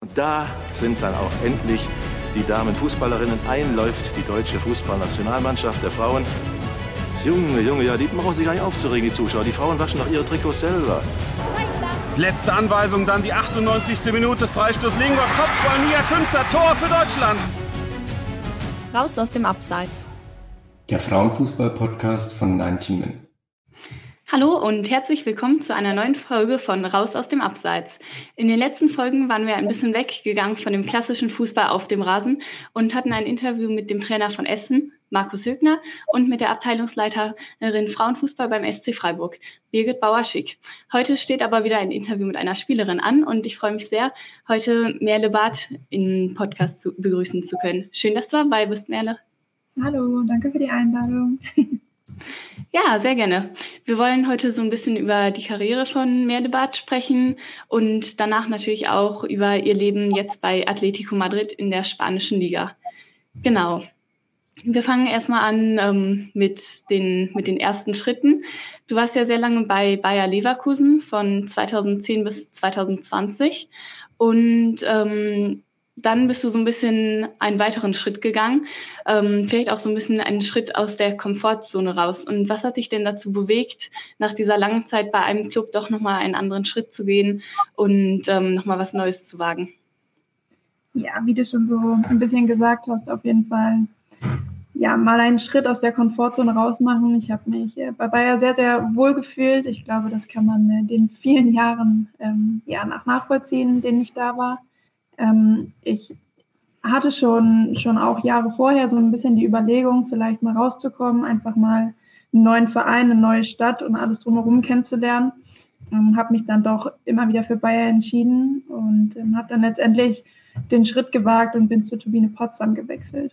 Und da sind dann auch endlich die Damenfußballerinnen. Einläuft die deutsche Fußballnationalmannschaft der Frauen. Junge, Junge, ja, die brauchen sich gar nicht aufzuregen, die Zuschauer. Die Frauen waschen doch ihre Trikots selber. Letzte Anweisung, dann die 98. Minute. Freistoß Lingor, Kopfball, Nia Künzer, Tor für Deutschland. Raus aus dem Abseits. Der Frauenfußball-Podcast von 19 Min. Hallo und herzlich willkommen zu einer neuen Folge von Raus aus dem Abseits. In den letzten Folgen waren wir ein bisschen weggegangen von dem klassischen Fußball auf dem Rasen und hatten ein Interview mit dem Trainer von Essen, Markus Högner, und mit der Abteilungsleiterin Frauenfußball beim SC Freiburg, Birgit Bauer-Schick. Heute steht aber wieder ein Interview mit einer Spielerin an und ich freue mich sehr, heute Merle Barth im Podcast zu, begrüßen zu können. Schön, dass du dabei bist, Merle. Hallo, danke für die Einladung. Ja, sehr gerne. Wir wollen heute so ein bisschen über die Karriere von Merlebat sprechen und danach natürlich auch über ihr Leben jetzt bei Atletico Madrid in der spanischen Liga. Genau. Wir fangen erstmal an ähm, mit, den, mit den ersten Schritten. Du warst ja sehr lange bei Bayer Leverkusen von 2010 bis 2020 und ähm, dann bist du so ein bisschen einen weiteren Schritt gegangen, ähm, vielleicht auch so ein bisschen einen Schritt aus der Komfortzone raus. Und was hat dich denn dazu bewegt, nach dieser langen Zeit bei einem Club doch nochmal einen anderen Schritt zu gehen und ähm, nochmal was Neues zu wagen? Ja, wie du schon so ein bisschen gesagt hast, auf jeden Fall ja, mal einen Schritt aus der Komfortzone rausmachen. Ich habe mich äh, bei Bayer sehr, sehr wohl gefühlt. Ich glaube, das kann man äh, den vielen Jahren ähm, ja, nach nachvollziehen, denen ich da war. Ähm, ich hatte schon, schon auch Jahre vorher so ein bisschen die Überlegung, vielleicht mal rauszukommen, einfach mal einen neuen Verein, eine neue Stadt und alles drumherum kennenzulernen. Ähm, habe mich dann doch immer wieder für Bayer entschieden und ähm, habe dann letztendlich den Schritt gewagt und bin zu Turbine Potsdam gewechselt.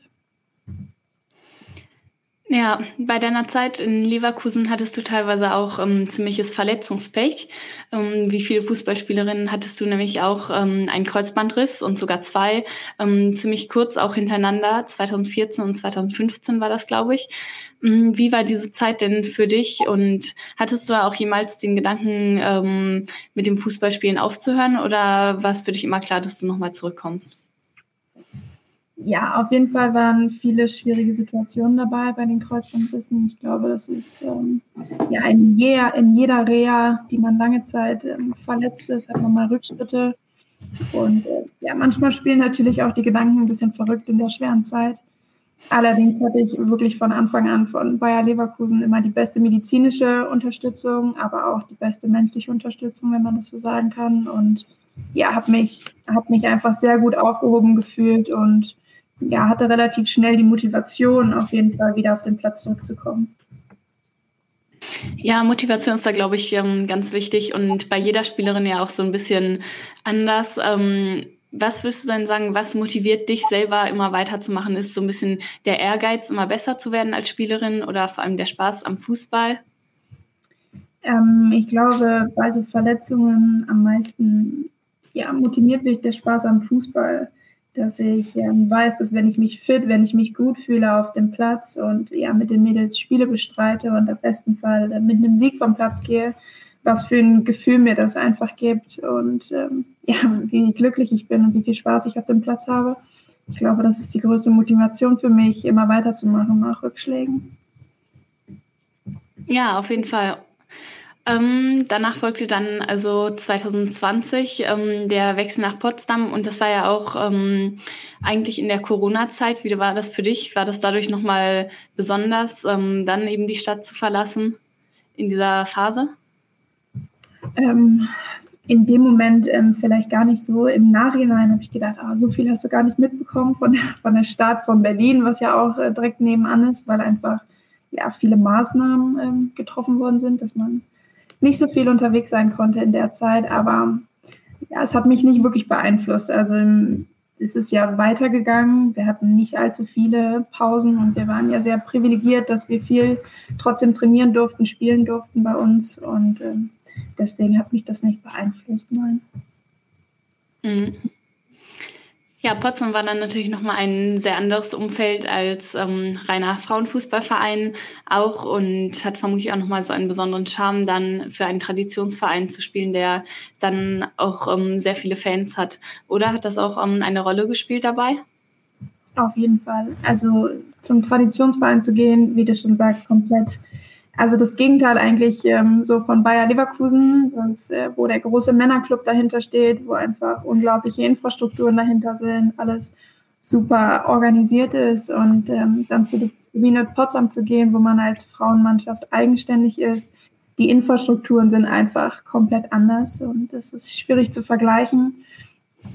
Ja, bei deiner Zeit in Leverkusen hattest du teilweise auch ähm, ziemliches Verletzungspech. Ähm, wie viele Fußballspielerinnen hattest du nämlich auch ähm, einen Kreuzbandriss und sogar zwei, ähm, ziemlich kurz auch hintereinander. 2014 und 2015 war das, glaube ich. Ähm, wie war diese Zeit denn für dich und hattest du auch jemals den Gedanken, ähm, mit dem Fußballspielen aufzuhören oder war es für dich immer klar, dass du nochmal zurückkommst? Ja, auf jeden Fall waren viele schwierige Situationen dabei bei den Kreuzbandrissen. Ich glaube, das ist ähm, ja in jeder, in jeder Reha, die man lange Zeit ähm, verletzt ist, hat man mal Rückschritte. Und äh, ja, manchmal spielen natürlich auch die Gedanken ein bisschen verrückt in der schweren Zeit. Allerdings hatte ich wirklich von Anfang an von Bayer Leverkusen immer die beste medizinische Unterstützung, aber auch die beste menschliche Unterstützung, wenn man das so sagen kann. Und ja, habe mich, hab mich einfach sehr gut aufgehoben gefühlt und ja, hatte relativ schnell die Motivation, auf jeden Fall wieder auf den Platz zurückzukommen. Ja, Motivation ist da, glaube ich, ähm, ganz wichtig und bei jeder Spielerin ja auch so ein bisschen anders. Ähm, was würdest du denn sagen, was motiviert dich selber immer weiterzumachen? Ist so ein bisschen der Ehrgeiz, immer besser zu werden als Spielerin oder vor allem der Spaß am Fußball? Ähm, ich glaube, bei so Verletzungen am meisten ja, motiviert mich der Spaß am Fußball dass ich ähm, weiß, dass wenn ich mich fit, wenn ich mich gut fühle auf dem Platz und ja mit den Mädels Spiele bestreite und im besten Fall mit einem Sieg vom Platz gehe, was für ein Gefühl mir das einfach gibt und ähm, ja, wie glücklich ich bin und wie viel Spaß ich auf dem Platz habe. Ich glaube, das ist die größte Motivation für mich, immer weiterzumachen nach Rückschlägen. Ja, auf jeden Fall. Ähm, danach folgte dann also 2020 ähm, der Wechsel nach Potsdam und das war ja auch ähm, eigentlich in der Corona-Zeit. Wie war das für dich? War das dadurch nochmal besonders, ähm, dann eben die Stadt zu verlassen in dieser Phase? Ähm, in dem Moment ähm, vielleicht gar nicht so. Im Nachhinein habe ich gedacht, ah, so viel hast du gar nicht mitbekommen von der, von der Stadt von Berlin, was ja auch äh, direkt nebenan ist, weil einfach ja viele Maßnahmen getroffen worden sind, dass man nicht so viel unterwegs sein konnte in der Zeit, aber ja, es hat mich nicht wirklich beeinflusst. Also es ist ja weitergegangen. Wir hatten nicht allzu viele Pausen und wir waren ja sehr privilegiert, dass wir viel trotzdem trainieren durften, spielen durften bei uns und ähm, deswegen hat mich das nicht beeinflusst, nein. Mhm. Ja, Potsdam war dann natürlich nochmal ein sehr anderes Umfeld als ähm, reiner Frauenfußballverein auch und hat vermutlich auch nochmal so einen besonderen Charme, dann für einen Traditionsverein zu spielen, der dann auch ähm, sehr viele Fans hat. Oder hat das auch ähm, eine Rolle gespielt dabei? Auf jeden Fall. Also zum Traditionsverein zu gehen, wie du schon sagst, komplett also das Gegenteil eigentlich ähm, so von Bayer Leverkusen, das, äh, wo der große Männerclub dahinter steht, wo einfach unglaubliche Infrastrukturen dahinter sind, alles super organisiert ist und ähm, dann zu Wiener Potsdam zu gehen, wo man als Frauenmannschaft eigenständig ist. Die Infrastrukturen sind einfach komplett anders und es ist schwierig zu vergleichen.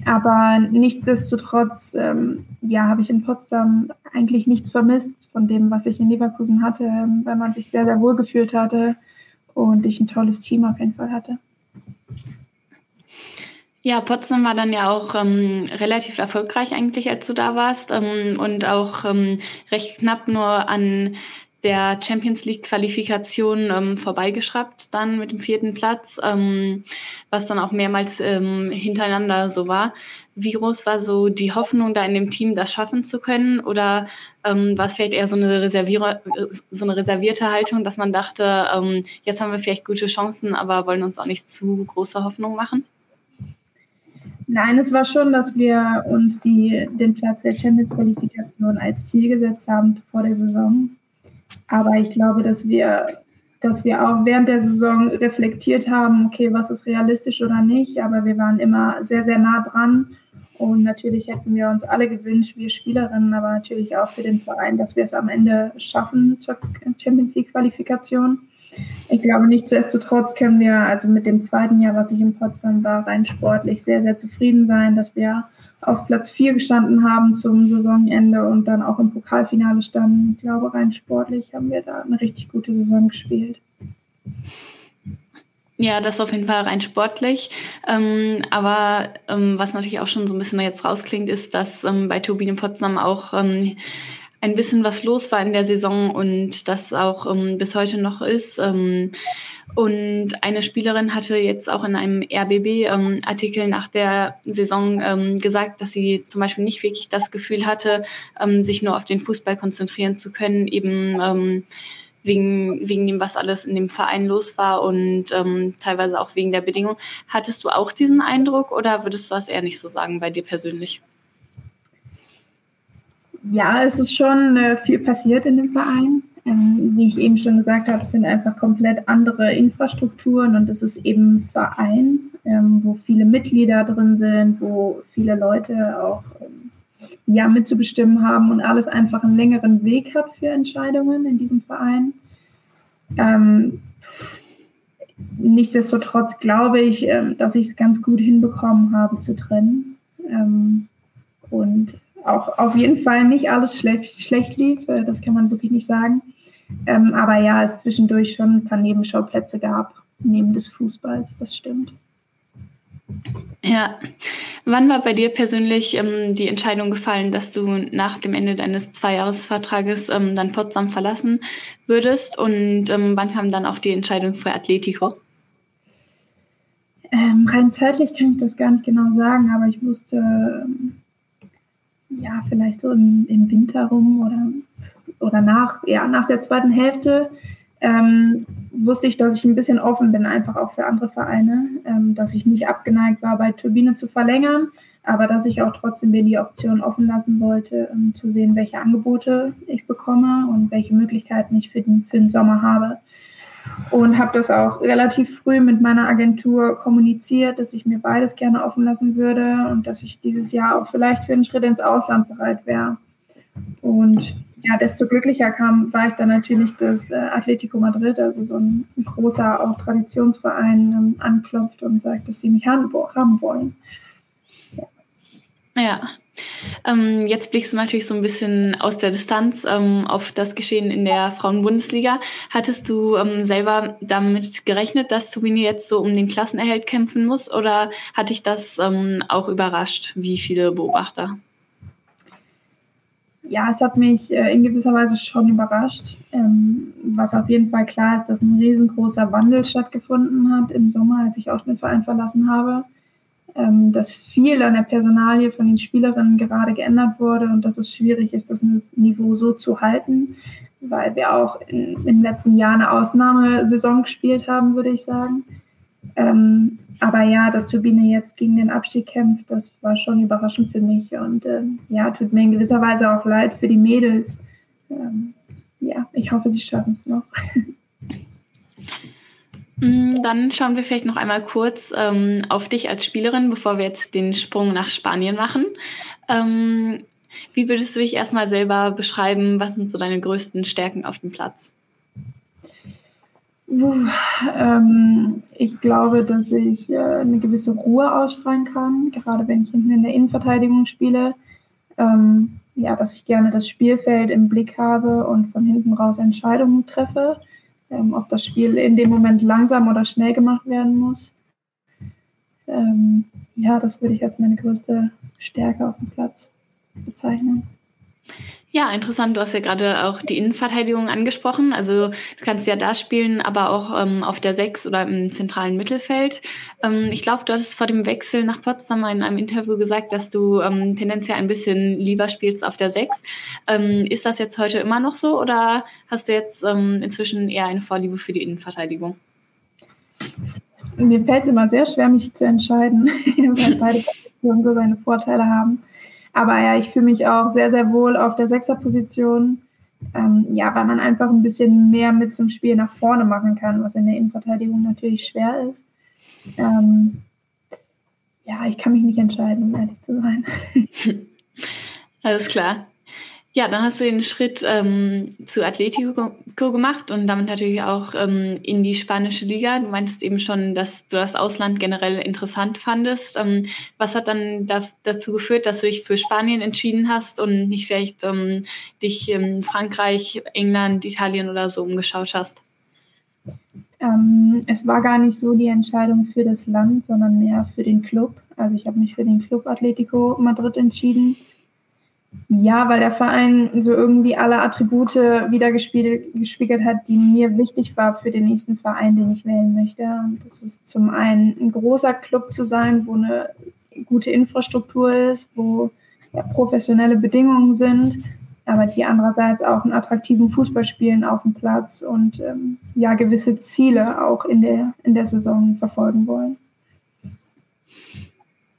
Aber nichtsdestotrotz, ähm, ja, habe ich in Potsdam eigentlich nichts vermisst von dem, was ich in Leverkusen hatte, ähm, weil man sich sehr, sehr wohl gefühlt hatte und ich ein tolles Team auf jeden Fall hatte. Ja, Potsdam war dann ja auch ähm, relativ erfolgreich eigentlich, als du da warst ähm, und auch ähm, recht knapp nur an der Champions League Qualifikation ähm, vorbeigeschraubt, dann mit dem vierten Platz, ähm, was dann auch mehrmals ähm, hintereinander so war. Wie groß war so die Hoffnung, da in dem Team das schaffen zu können? Oder ähm, war es vielleicht eher so eine, so eine reservierte Haltung, dass man dachte, ähm, jetzt haben wir vielleicht gute Chancen, aber wollen uns auch nicht zu große Hoffnung machen? Nein, es war schon, dass wir uns die, den Platz der Champions Qualifikation als Ziel gesetzt haben vor der Saison aber ich glaube, dass wir, dass wir auch während der Saison reflektiert haben, okay, was ist realistisch oder nicht. Aber wir waren immer sehr, sehr nah dran. Und natürlich hätten wir uns alle gewünscht, wir Spielerinnen, aber natürlich auch für den Verein, dass wir es am Ende schaffen zur Champions League Qualifikation. Ich glaube, nichtsdestotrotz können wir also mit dem zweiten Jahr, was ich in Potsdam war, rein sportlich sehr, sehr zufrieden sein, dass wir auf Platz 4 gestanden haben zum Saisonende und dann auch im Pokalfinale standen. Ich glaube, rein sportlich haben wir da eine richtig gute Saison gespielt. Ja, das auf jeden Fall rein sportlich. Ähm, aber ähm, was natürlich auch schon so ein bisschen jetzt rausklingt, ist, dass ähm, bei Turbine Potsdam auch ähm, ein bisschen was los war in der Saison und das auch ähm, bis heute noch ist. Ähm, und eine Spielerin hatte jetzt auch in einem RBB-Artikel ähm, nach der Saison ähm, gesagt, dass sie zum Beispiel nicht wirklich das Gefühl hatte, ähm, sich nur auf den Fußball konzentrieren zu können, eben wegen, wegen dem, was alles in dem Verein los war und ähm, teilweise auch wegen der Bedingungen. Hattest du auch diesen Eindruck oder würdest du das eher nicht so sagen bei dir persönlich? Ja, es ist schon äh, viel passiert in dem Verein. Ähm, wie ich eben schon gesagt habe, es sind einfach komplett andere Infrastrukturen und es ist eben ein Verein, ähm, wo viele Mitglieder drin sind, wo viele Leute auch ähm, ja mitzubestimmen haben und alles einfach einen längeren Weg hat für Entscheidungen in diesem Verein. Ähm, nichtsdestotrotz glaube ich, ähm, dass ich es ganz gut hinbekommen habe zu trennen. Ähm, und auch auf jeden Fall nicht alles schlecht, schlecht lief, äh, das kann man wirklich nicht sagen. Ähm, aber ja, es zwischendurch schon ein paar Nebenschauplätze gab, neben des Fußballs, das stimmt. Ja, wann war bei dir persönlich ähm, die Entscheidung gefallen, dass du nach dem Ende deines Zweijahresvertrages ähm, dann Potsdam verlassen würdest und ähm, wann kam dann auch die Entscheidung für Atletico? Ähm, rein zeitlich kann ich das gar nicht genau sagen, aber ich wusste, ähm, ja, vielleicht so im, im Winter rum oder, oder nach, ja, nach der zweiten Hälfte ähm, wusste ich, dass ich ein bisschen offen bin, einfach auch für andere Vereine, ähm, dass ich nicht abgeneigt war, bei Turbine zu verlängern, aber dass ich auch trotzdem mir die Option offen lassen wollte, um zu sehen, welche Angebote ich bekomme und welche Möglichkeiten ich für den, für den Sommer habe und habe das auch relativ früh mit meiner Agentur kommuniziert, dass ich mir beides gerne offen lassen würde und dass ich dieses Jahr auch vielleicht für einen Schritt ins Ausland bereit wäre. Und ja, desto glücklicher kam, war ich dann natürlich, dass äh, Atletico Madrid, also so ein, ein großer auch Traditionsverein, ähm, anklopft und sagt, dass sie mich haben, haben wollen. Ja. ja. Ähm, jetzt blickst du natürlich so ein bisschen aus der Distanz ähm, auf das Geschehen in der Frauenbundesliga. Hattest du ähm, selber damit gerechnet, dass Turbine jetzt so um den Klassenerhalt kämpfen muss oder hat dich das ähm, auch überrascht, wie viele Beobachter? Ja, es hat mich äh, in gewisser Weise schon überrascht. Ähm, was auf jeden Fall klar ist, dass ein riesengroßer Wandel stattgefunden hat im Sommer, als ich auch den Verein verlassen habe ähm, dass viel an der Personalie von den Spielerinnen gerade geändert wurde und dass es schwierig ist, das Niveau so zu halten, weil wir auch in, in den letzten Jahren eine Ausnahmesaison gespielt haben, würde ich sagen. Ähm, aber ja, dass Turbine jetzt gegen den Abstieg kämpft, das war schon überraschend für mich und ähm, ja, tut mir in gewisser Weise auch leid für die Mädels. Ähm, ja, ich hoffe, sie schaffen es noch. Mm, dann schauen wir vielleicht noch einmal kurz ähm, auf dich als Spielerin, bevor wir jetzt den Sprung nach Spanien machen. Ähm, wie würdest du dich erstmal selber beschreiben? Was sind so deine größten Stärken auf dem Platz? Ähm, ich glaube, dass ich äh, eine gewisse Ruhe ausstrahlen kann, gerade wenn ich hinten in der Innenverteidigung spiele. Ähm, ja, dass ich gerne das Spielfeld im Blick habe und von hinten raus Entscheidungen treffe, ähm, ob das Spiel in dem Moment langsam oder schnell gemacht werden muss. Ähm, ja, das würde ich als meine größte Stärke auf dem Platz bezeichnen. Ja, interessant. Du hast ja gerade auch die Innenverteidigung angesprochen. Also du kannst ja da spielen, aber auch ähm, auf der Sechs oder im zentralen Mittelfeld. Ähm, ich glaube, du hattest vor dem Wechsel nach Potsdam in einem Interview gesagt, dass du ähm, tendenziell ein bisschen lieber spielst auf der Sechs. Ähm, ist das jetzt heute immer noch so oder hast du jetzt ähm, inzwischen eher eine Vorliebe für die Innenverteidigung? Mir fällt es immer sehr schwer, mich zu entscheiden, weil beide Positionen so seine Vorteile haben. Aber ja, ich fühle mich auch sehr, sehr wohl auf der Sechserposition. Ähm, ja, weil man einfach ein bisschen mehr mit zum Spiel nach vorne machen kann, was in der Innenverteidigung natürlich schwer ist. Ähm, ja, ich kann mich nicht entscheiden, um ehrlich zu sein. Alles klar. Ja, dann hast du den Schritt ähm, zu Atletico gemacht und damit natürlich auch ähm, in die spanische Liga. Du meintest eben schon, dass du das Ausland generell interessant fandest. Ähm, was hat dann da, dazu geführt, dass du dich für Spanien entschieden hast und nicht vielleicht ähm, dich in Frankreich, England, Italien oder so umgeschaut hast? Ähm, es war gar nicht so die Entscheidung für das Land, sondern mehr für den Club. Also ich habe mich für den Club Atletico Madrid entschieden ja, weil der Verein so irgendwie alle Attribute wiedergespiegelt hat, die mir wichtig war für den nächsten Verein, den ich wählen möchte. Und das ist zum einen ein großer Club zu sein, wo eine gute Infrastruktur ist, wo ja, professionelle Bedingungen sind, aber die andererseits auch einen attraktiven Fußball spielen auf dem Platz und ähm, ja gewisse Ziele auch in der, in der Saison verfolgen wollen.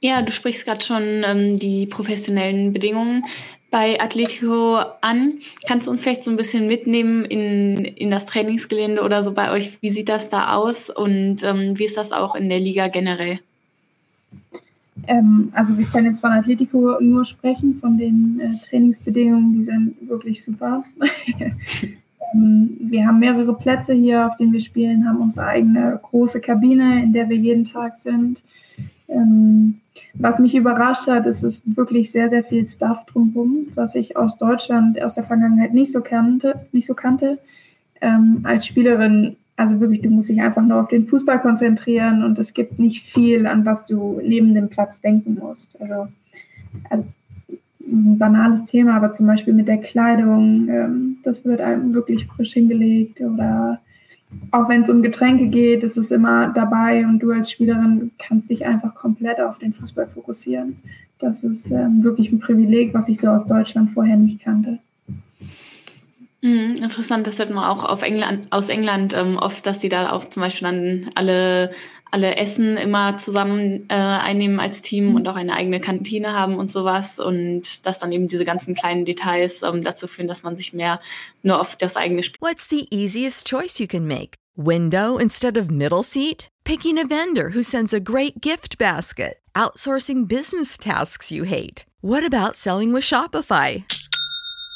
Ja, du sprichst gerade schon ähm, die professionellen Bedingungen bei Atletico an. Kannst du uns vielleicht so ein bisschen mitnehmen in, in das Trainingsgelände oder so bei euch? Wie sieht das da aus und ähm, wie ist das auch in der Liga generell? Ähm, also wir können jetzt von Atletico nur sprechen, von den äh, Trainingsbedingungen, die sind wirklich super. Ähm, wir haben mehrere Plätze hier, auf denen wir spielen, haben unsere eigene große Kabine, in der wir jeden Tag sind. Ähm, was mich überrascht hat, ist es wirklich sehr, sehr viel Stuff drumherum, was ich aus Deutschland, aus der Vergangenheit nicht so kannte. Nicht so kannte. Ähm, als Spielerin, also wirklich, du musst dich einfach nur auf den Fußball konzentrieren und es gibt nicht viel, an was du neben dem Platz denken musst. Also, also ein banales Thema, aber zum Beispiel mit der Kleidung, ähm, das wird einem wirklich frisch hingelegt oder auch wenn es um Getränke geht, ist es immer dabei und du als Spielerin kannst dich einfach komplett auf den Fußball fokussieren. Das ist ähm, wirklich ein Privileg, was ich so aus Deutschland vorher nicht kannte. Mhm, interessant, das hört man auch auf England, aus England ähm, oft, dass die da auch zum Beispiel dann alle, alle Essen immer zusammen äh, einnehmen als Team mhm. und auch eine eigene Kantine haben und sowas und dass dann eben diese ganzen kleinen Details ähm, dazu führen, dass man sich mehr nur auf das eigene Spiel. What's the easiest choice you can make? Window instead of middle seat? Picking a vendor who sends a great gift basket? Outsourcing business tasks you hate? What about selling with Shopify?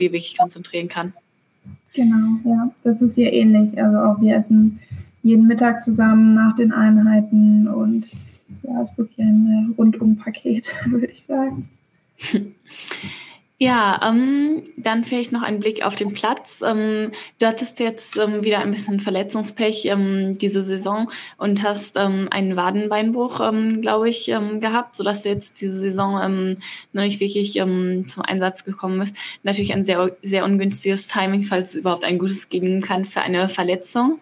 Die wirklich konzentrieren kann. Genau, ja, das ist hier ähnlich. Also auch wir essen jeden Mittag zusammen nach den Einheiten und ja, es ist wirklich ein äh, Rundum-Paket, würde ich sagen. Ja, ähm, dann vielleicht noch ein Blick auf den Platz. Ähm, du hattest jetzt ähm, wieder ein bisschen Verletzungspech ähm, diese Saison und hast ähm, einen Wadenbeinbruch, ähm, glaube ich, gehabt, sodass du jetzt diese Saison noch nicht wirklich zum Einsatz gekommen bist. Natürlich ein sehr, sehr ungünstiges Timing, falls überhaupt ein gutes geben kann für eine Verletzung.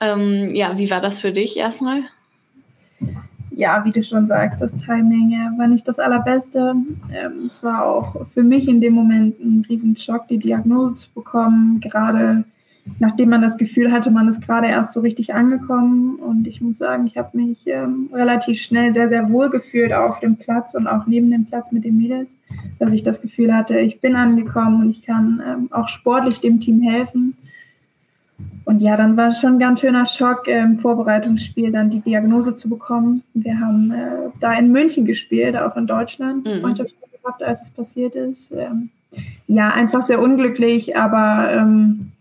ja, wie war das für dich erstmal? Ja, wie du schon sagst, das Timing äh, war nicht das allerbeste. Ähm, es war auch für mich in dem Moment ein Riesenschock, die Diagnose zu bekommen, gerade nachdem man das Gefühl hatte, man ist gerade erst so richtig angekommen. Und ich muss sagen, ich habe mich ähm, relativ schnell sehr, sehr wohl gefühlt auf dem Platz und auch neben dem Platz mit den Mädels, dass ich das Gefühl hatte, ich bin angekommen und ich kann ähm, auch sportlich dem Team helfen. Und ja, dann war es schon ein ganz schöner Schock, im Vorbereitungsspiel dann die Diagnose zu bekommen. Wir haben äh, da in München gespielt, auch in Deutschland, mhm. Freundschaftsspiel gehabt, als es passiert ist. Ähm, ja, einfach sehr unglücklich, aber ähm,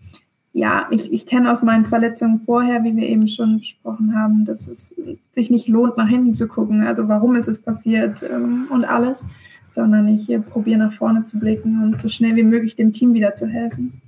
ja, ich, ich kenne aus meinen Verletzungen vorher, wie wir eben schon besprochen haben, dass es sich nicht lohnt, nach hinten zu gucken. Also warum ist es passiert ähm, und alles, sondern ich äh, probiere nach vorne zu blicken und so schnell wie möglich dem Team wieder zu helfen.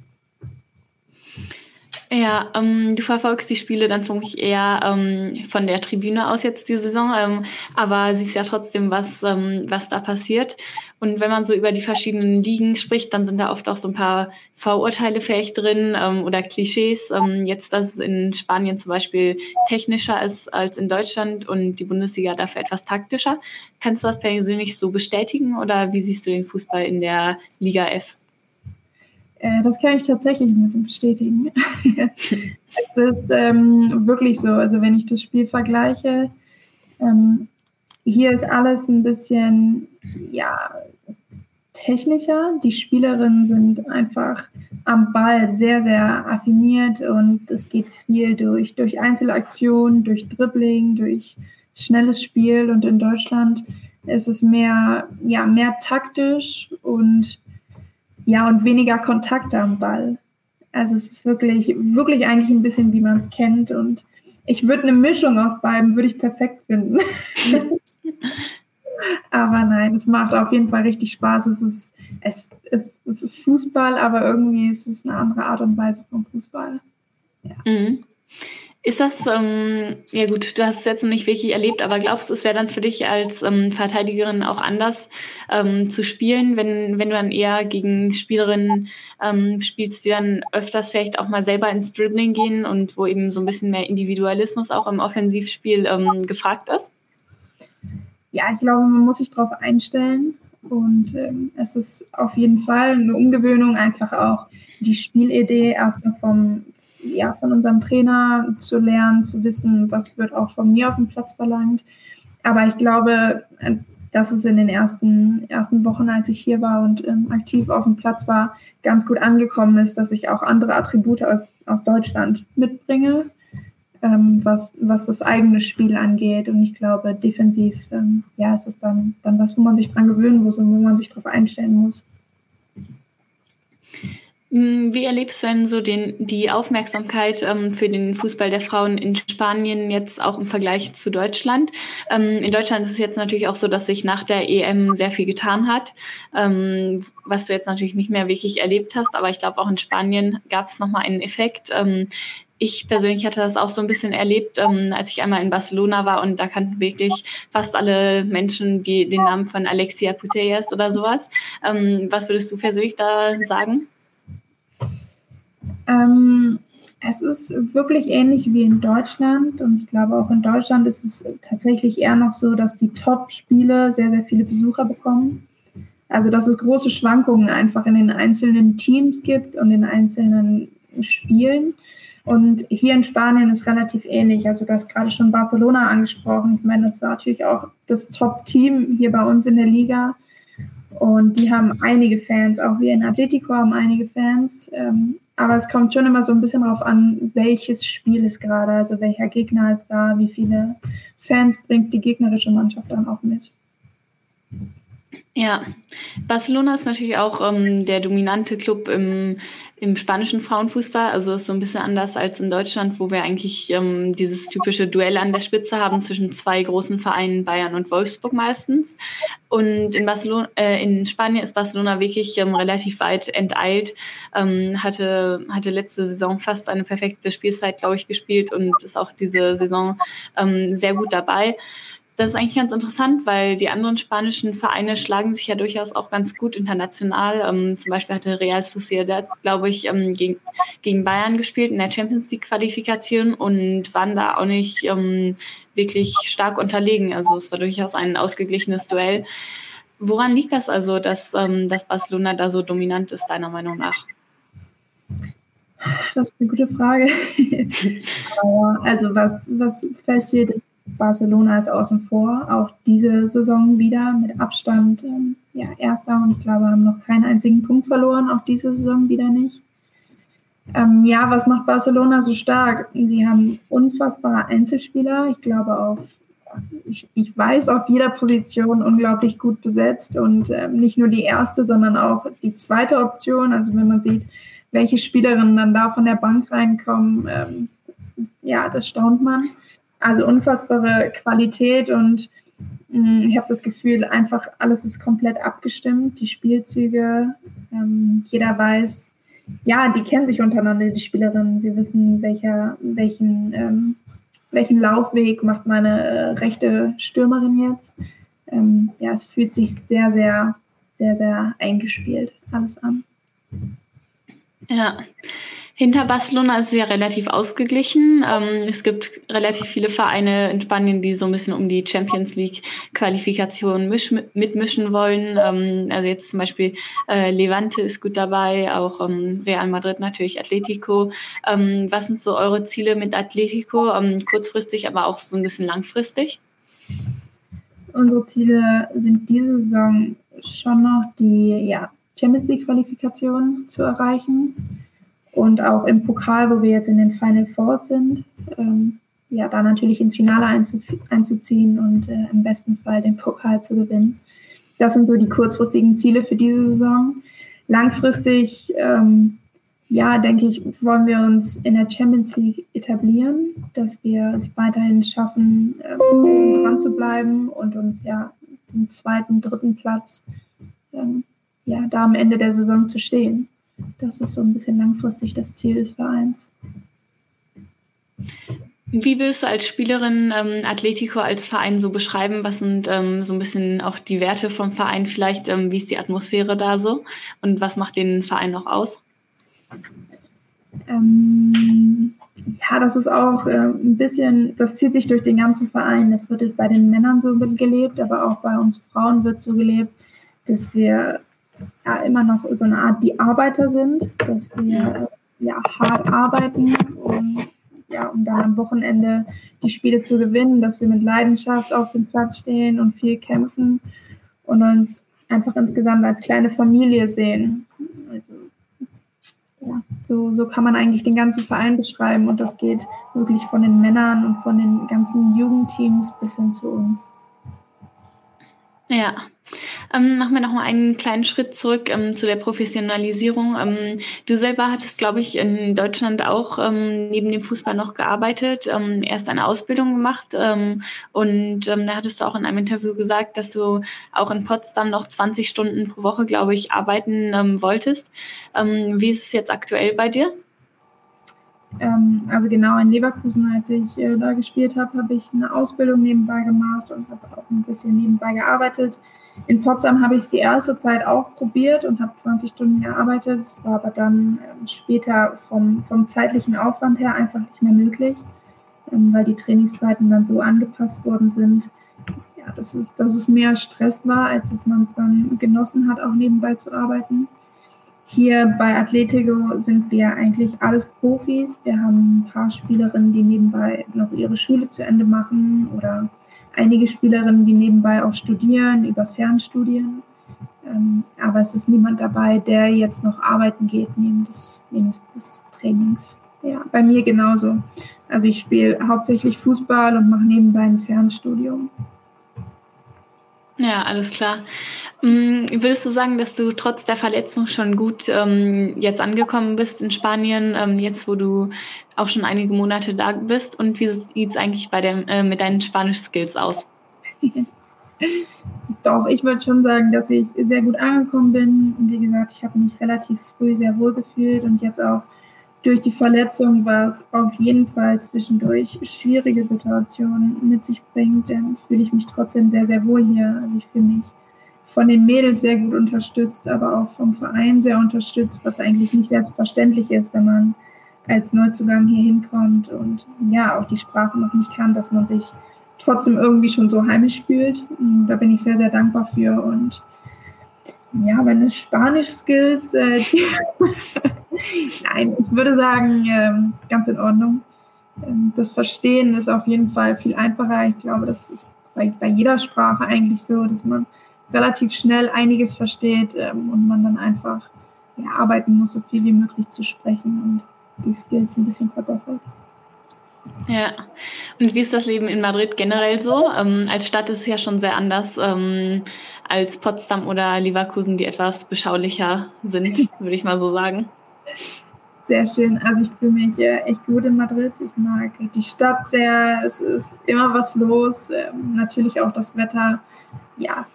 Ja, ähm, du verfolgst die Spiele dann vermutlich eher ähm, von der Tribüne aus jetzt die Saison, ähm, aber siehst ja trotzdem, was, ähm, was da passiert. Und wenn man so über die verschiedenen Ligen spricht, dann sind da oft auch so ein paar Vorurteile vielleicht drin ähm, oder Klischees. Ähm, jetzt, dass es in Spanien zum Beispiel technischer ist als in Deutschland und die Bundesliga dafür etwas taktischer. Kannst du das persönlich so bestätigen oder wie siehst du den Fußball in der Liga F? Äh, das kann ich tatsächlich ein bisschen bestätigen. es ist ähm, wirklich so, also wenn ich das Spiel vergleiche, ähm, hier ist alles ein bisschen, ja, technischer. Die Spielerinnen sind einfach am Ball sehr, sehr affiniert und es geht viel durch, durch Einzelaktionen, durch Dribbling, durch schnelles Spiel und in Deutschland ist es mehr, ja, mehr taktisch und ja, und weniger Kontakte am Ball. Also es ist wirklich, wirklich eigentlich ein bisschen, wie man es kennt. Und ich würde eine Mischung aus beiden, würde ich perfekt finden. aber nein, es macht auf jeden Fall richtig Spaß. Es ist, es, es, es ist Fußball, aber irgendwie ist es eine andere Art und Weise vom Fußball. Ja. Mhm. Ist das, ähm, ja gut, du hast es jetzt noch nicht wirklich erlebt, aber glaubst du, es wäre dann für dich als ähm, Verteidigerin auch anders ähm, zu spielen, wenn, wenn du dann eher gegen Spielerinnen ähm, spielst, die dann öfters vielleicht auch mal selber ins Dribbling gehen und wo eben so ein bisschen mehr Individualismus auch im Offensivspiel ähm, gefragt ist? Ja, ich glaube, man muss sich darauf einstellen und ähm, es ist auf jeden Fall eine Umgewöhnung, einfach auch die Spielidee erstmal vom, ja, von unserem Trainer zu lernen, zu wissen, was wird auch von mir auf dem Platz verlangt. Aber ich glaube, äh, dass es in den ersten, ersten Wochen, als ich hier war und ähm, aktiv auf dem Platz war, ganz gut angekommen ist, dass ich auch andere Attribute aus, aus Deutschland mitbringe, ähm, was, was das eigene Spiel angeht. Und ich glaube, defensiv, ähm, ja, ist es dann, dann was, wo man sich dran gewöhnen muss und wo man sich darauf einstellen muss. Hm, wie erlebst du denn so den, die Aufmerksamkeit ähm, für den Fußball der Frauen in Spanien jetzt auch im Vergleich zu Deutschland? Ähm, in Deutschland ist es jetzt natürlich auch so, dass sich nach der EM sehr viel getan hat, ähm, was du jetzt natürlich nicht mehr wirklich erlebt hast. Aber ich glaube, auch in Spanien gab es nochmal einen Effekt. Ähm, ich persönlich hatte das auch so ein bisschen erlebt, ähm, als ich einmal in Barcelona war und da kannten wirklich fast alle Menschen die, den Namen von Alexia Putellas oder sowas. Ähm, was würdest du persönlich da sagen? Ähm, es ist wirklich ähnlich wie in Deutschland und ich glaube auch in Deutschland ist es tatsächlich eher noch so, dass die Top-Spiele sehr, sehr viele Besucher bekommen. Also dass es große Schwankungen einfach in den einzelnen Teams gibt und in einzelnen Spielen. Und hier in Spanien ist relativ ähnlich. Also du hast gerade schon Barcelona angesprochen. Ich meine, das ist natürlich auch das Top-Team hier bei uns in der Liga. Und die haben einige Fans, auch wir in Atletico haben einige Fans. Ähm, aber es kommt schon immer so ein bisschen darauf an, welches Spiel ist gerade, also welcher Gegner ist da, wie viele Fans bringt die gegnerische Mannschaft dann auch mit. Ja, Barcelona ist natürlich auch ähm, der dominante Club im, im spanischen Frauenfußball. Also ist so ein bisschen anders als in Deutschland, wo wir eigentlich ähm, dieses typische Duell an der Spitze haben zwischen zwei großen Vereinen, Bayern und Wolfsburg meistens. Und in Barcelona, äh, in Spanien ist Barcelona wirklich ähm, relativ weit enteilt. Ähm, hatte, hatte letzte Saison fast eine perfekte Spielzeit, glaube ich, gespielt und ist auch diese Saison ähm, sehr gut dabei. Das ist eigentlich ganz interessant, weil die anderen spanischen Vereine schlagen sich ja durchaus auch ganz gut international. Ähm, zum Beispiel hatte Real Sociedad, glaube ich, ähm, gegen, gegen Bayern gespielt in der Champions League Qualifikation und waren da auch nicht ähm, wirklich stark unterlegen. Also es war durchaus ein ausgeglichenes Duell. Woran liegt das also, dass, ähm, dass Barcelona da so dominant ist, deiner Meinung nach? Das ist eine gute Frage. also was, was feststeht, ist, Barcelona ist außen vor, auch diese Saison wieder mit Abstand ähm, ja, Erster und ich glaube, haben noch keinen einzigen Punkt verloren, auch diese Saison wieder nicht. Ähm, ja, was macht Barcelona so stark? Sie haben unfassbare Einzelspieler, ich glaube auf, ich, ich weiß, auf jeder Position unglaublich gut besetzt und ähm, nicht nur die erste, sondern auch die zweite Option. Also wenn man sieht, welche Spielerinnen dann da von der Bank reinkommen, ähm, ja, das staunt man. Also unfassbare Qualität und mh, mm, ich habe das Gefühl, einfach alles ist komplett abgestimmt. Die Spielzüge, ähm, jeder weiß, ja, die kennen sich untereinander, die Spielerinnen. Sie wissen, welcher, welchen, ähm, welchen Laufweg macht meine äh, rechte Stürmerin jetzt. Ähm, ja, es fühlt sich sehr, sehr, sehr, sehr eingespielt alles an. Ja, hinter Barcelona ist es ja relativ ausgeglichen. Ähm, es gibt relativ viele Vereine in Spanien, die so ein bisschen um die Champions League Qualifikation mitmischen wollen. Ähm, also jetzt zum Beispiel äh, Levante ist gut dabei, auch ähm, Real Madrid natürlich, Atletico. Was sind so eure Ziele mit Atletico? Kurzfristig, aber auch so ein bisschen langfristig? Unsere Ziele sind diese Saison schon noch die ja, Champions League Qualifikation zu erreichen und auch im Pokal, wo wir jetzt in den Final Four sind, ähm, ja, da natürlich ins Finale einzu einzuziehen und äh, im besten Fall den Pokal zu gewinnen. Das sind so die kurzfristigen Ziele für diese Saison. Langfristig, ähm, ja, denke ich, wollen wir uns in der Champions League etablieren, dass wir es weiterhin schaffen, ähm, dran zu bleiben und uns ja im zweiten, dritten Platz ähm, ja, da am Ende der Saison zu stehen. Das ist so ein bisschen langfristig das Ziel des Vereins. Wie würdest du als Spielerin ähm, Atletico als Verein so beschreiben? Was sind ähm, so ein bisschen auch die Werte vom Verein vielleicht? Ähm, wie ist die Atmosphäre da so? Und was macht den Verein noch aus? Ähm, ja, das ist auch äh, ein bisschen, das zieht sich durch den ganzen Verein. Das wird bei den Männern so gelebt, aber auch bei uns Frauen wird so gelebt, dass wir ja immer noch so eine Art die Arbeiter sind, dass wir ja hart arbeiten, um, ja, um dann am Wochenende die Spiele zu gewinnen, dass wir mit Leidenschaft auf dem Platz stehen und viel kämpfen und uns einfach insgesamt als kleine Familie sehen. Also ja, so, so kann man eigentlich den ganzen Verein beschreiben und das geht wirklich von den Männern und von den ganzen Jugendteams bis hin zu uns. Ja, ähm, machen wir noch mal einen kleinen Schritt zurück ähm, zu der Professionalisierung. Ähm, du selber hattest, glaube ich, in Deutschland auch ähm, neben dem Fußball noch gearbeitet, ähm, erst eine Ausbildung gemacht ähm, und da hattest du auch in einem Interview gesagt, dass du auch in Potsdam noch 20 Stunden pro Woche, glaube ich, arbeiten wolltest. wie ist es jetzt aktuell bei dir? Ähm, also genau in Leverkusen, als ich äh, da gespielt habe, habe ich eine Ausbildung nebenbei gemacht und habe auch ein bisschen nebenbei gearbeitet. In Potsdam habe ich es die erste Zeit auch probiert und habe 20 Stunden gearbeitet. Es war aber dann ähm, später vom, vom zeitlichen Aufwand her einfach nicht mehr möglich, ähm, weil die Trainingszeiten dann so angepasst worden sind, ja, dass, es, dass es mehr Stress war, als dass man es dann genossen hat, auch nebenbei zu arbeiten. Hier bei Atletico sind wir eigentlich alles Profis. Wir haben ein paar Spielerinnen, die nebenbei noch ihre Schule zu Ende machen oder einige Spielerinnen, die nebenbei auch studieren über Fernstudien. Ähm, aber es ist niemand dabei, der jetzt noch arbeiten geht neben des, neben des Trainings. Ja, bei mir genauso. Also ich spiele hauptsächlich Fußball und mache nebenbei ein Fernstudium. Ja, alles klar. Ähm, würdest du sagen, dass du trotz der Verletzung schon gut ähm, jetzt angekommen bist in Spanien, ähm, jetzt wo du auch schon einige Monate da bist? Und wie sieht es eigentlich bei dem, äh, mit deinen Spanisch-Skills aus? Doch, ich würde schon sagen, dass ich sehr gut angekommen bin. Und wie gesagt, ich habe mich relativ früh sehr wohl gefühlt und jetzt auch durch die Verletzung, was auf jeden Fall zwischendurch schwierige Situationen mit sich bringt, fühle ich mich trotzdem sehr, sehr wohl hier. Also ich fühle mich von den Mädels sehr gut unterstützt, aber auch vom Verein sehr unterstützt, was eigentlich nicht selbstverständlich ist, wenn man als Neuzugang hier hinkommt und ja, auch die Sprache noch nicht kann, dass man sich trotzdem irgendwie schon so heimisch fühlt. Da bin ich sehr, sehr dankbar für und ja, meine Spanisch-Skills, äh, nein, ich würde sagen, ähm, ganz in Ordnung. Ähm, das Verstehen ist auf jeden Fall viel einfacher. Ich glaube, das ist bei, bei jeder Sprache eigentlich so, dass man relativ schnell einiges versteht ähm, und man dann einfach ja, arbeiten muss, so viel wie möglich zu sprechen und die Skills ein bisschen verbessert. Ja, und wie ist das Leben in Madrid generell so? Ähm, als Stadt ist es ja schon sehr anders ähm, als Potsdam oder Leverkusen, die etwas beschaulicher sind, würde ich mal so sagen. Sehr schön. Also ich fühle mich äh, echt gut in Madrid. Ich mag die Stadt sehr. Es ist immer was los. Ähm, natürlich auch das Wetter. Ja,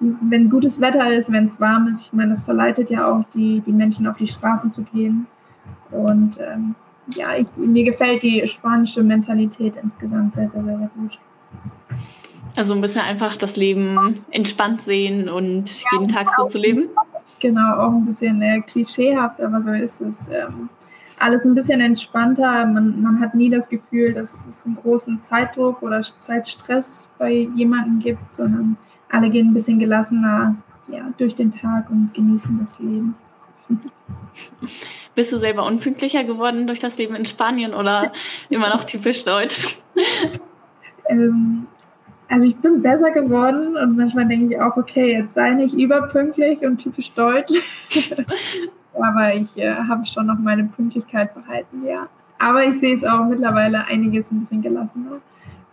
wenn gutes Wetter ist, wenn es warm ist, ich meine, das verleitet ja auch die, die Menschen auf die Straßen zu gehen. Und ähm, ja, ich, mir gefällt die spanische Mentalität insgesamt sehr, sehr, sehr, sehr gut. Also ein bisschen einfach das Leben entspannt sehen und ja, jeden Tag so zu leben. Genau, auch ein bisschen äh, klischeehaft, aber so ist es. Ähm, alles ein bisschen entspannter. Man, man hat nie das Gefühl, dass es einen großen Zeitdruck oder Zeitstress bei jemandem gibt, sondern alle gehen ein bisschen gelassener ja, durch den Tag und genießen das Leben. Bist du selber unpünktlicher geworden durch das Leben in Spanien oder immer noch typisch deutsch? ähm, also ich bin besser geworden und manchmal denke ich auch, okay, jetzt sei nicht überpünktlich und typisch deutsch. Aber ich äh, habe schon noch meine Pünktlichkeit behalten, ja. Aber ich sehe es auch mittlerweile einiges ein bisschen gelassener.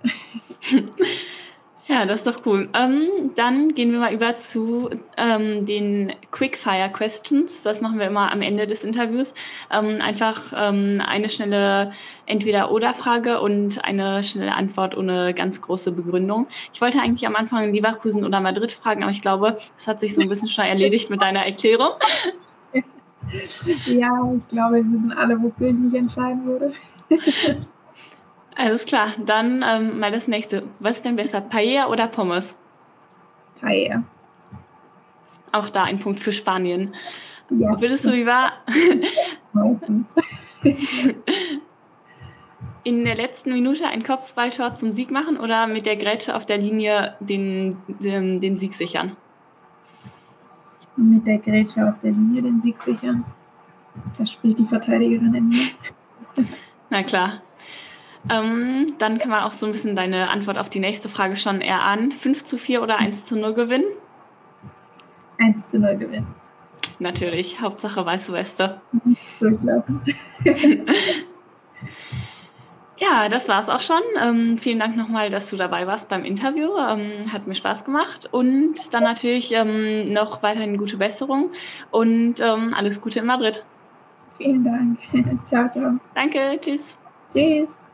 Ja, das ist doch cool. Ähm, dann gehen wir mal über zu ähm, den Quickfire Questions. Das machen wir immer am Ende des Interviews. Ähm, einfach ähm, eine schnelle Entweder-Oder-Frage und eine schnelle Antwort ohne ganz große Begründung. Ich wollte eigentlich am Anfang Leverkusen oder Madrid fragen, aber ich glaube, das hat sich so ein bisschen schon erledigt mit deiner Erklärung. Ja, ich glaube, wir wissen alle, wofür ich mich entscheiden würde. Alles klar, dann ähm, mal das nächste. Was ist denn besser, Paella oder Pommes? Paella. Auch da ein Punkt für Spanien. Ja, Würdest du lieber meistens in der letzten Minute ein Kopfballtor zum Sieg machen oder mit der Grätsche auf der Linie den, den, den Sieg sichern? Mit der Grätsche auf der Linie den Sieg sichern. Das spricht die Verteidigerin in mir. Na klar. Ähm, dann kann man auch so ein bisschen deine Antwort auf die nächste Frage schon erahnen. 5 zu 4 oder 1 zu 0 gewinnen? 1 zu 0 gewinnen. Natürlich, Hauptsache weiße Weste. Nichts durchlassen. ja, das war es auch schon. Ähm, vielen Dank nochmal, dass du dabei warst beim Interview. Ähm, hat mir Spaß gemacht. Und dann natürlich ähm, noch weiterhin gute Besserung und ähm, alles Gute in Madrid. Vielen Dank. ciao, ciao. Danke, tschüss. Tschüss.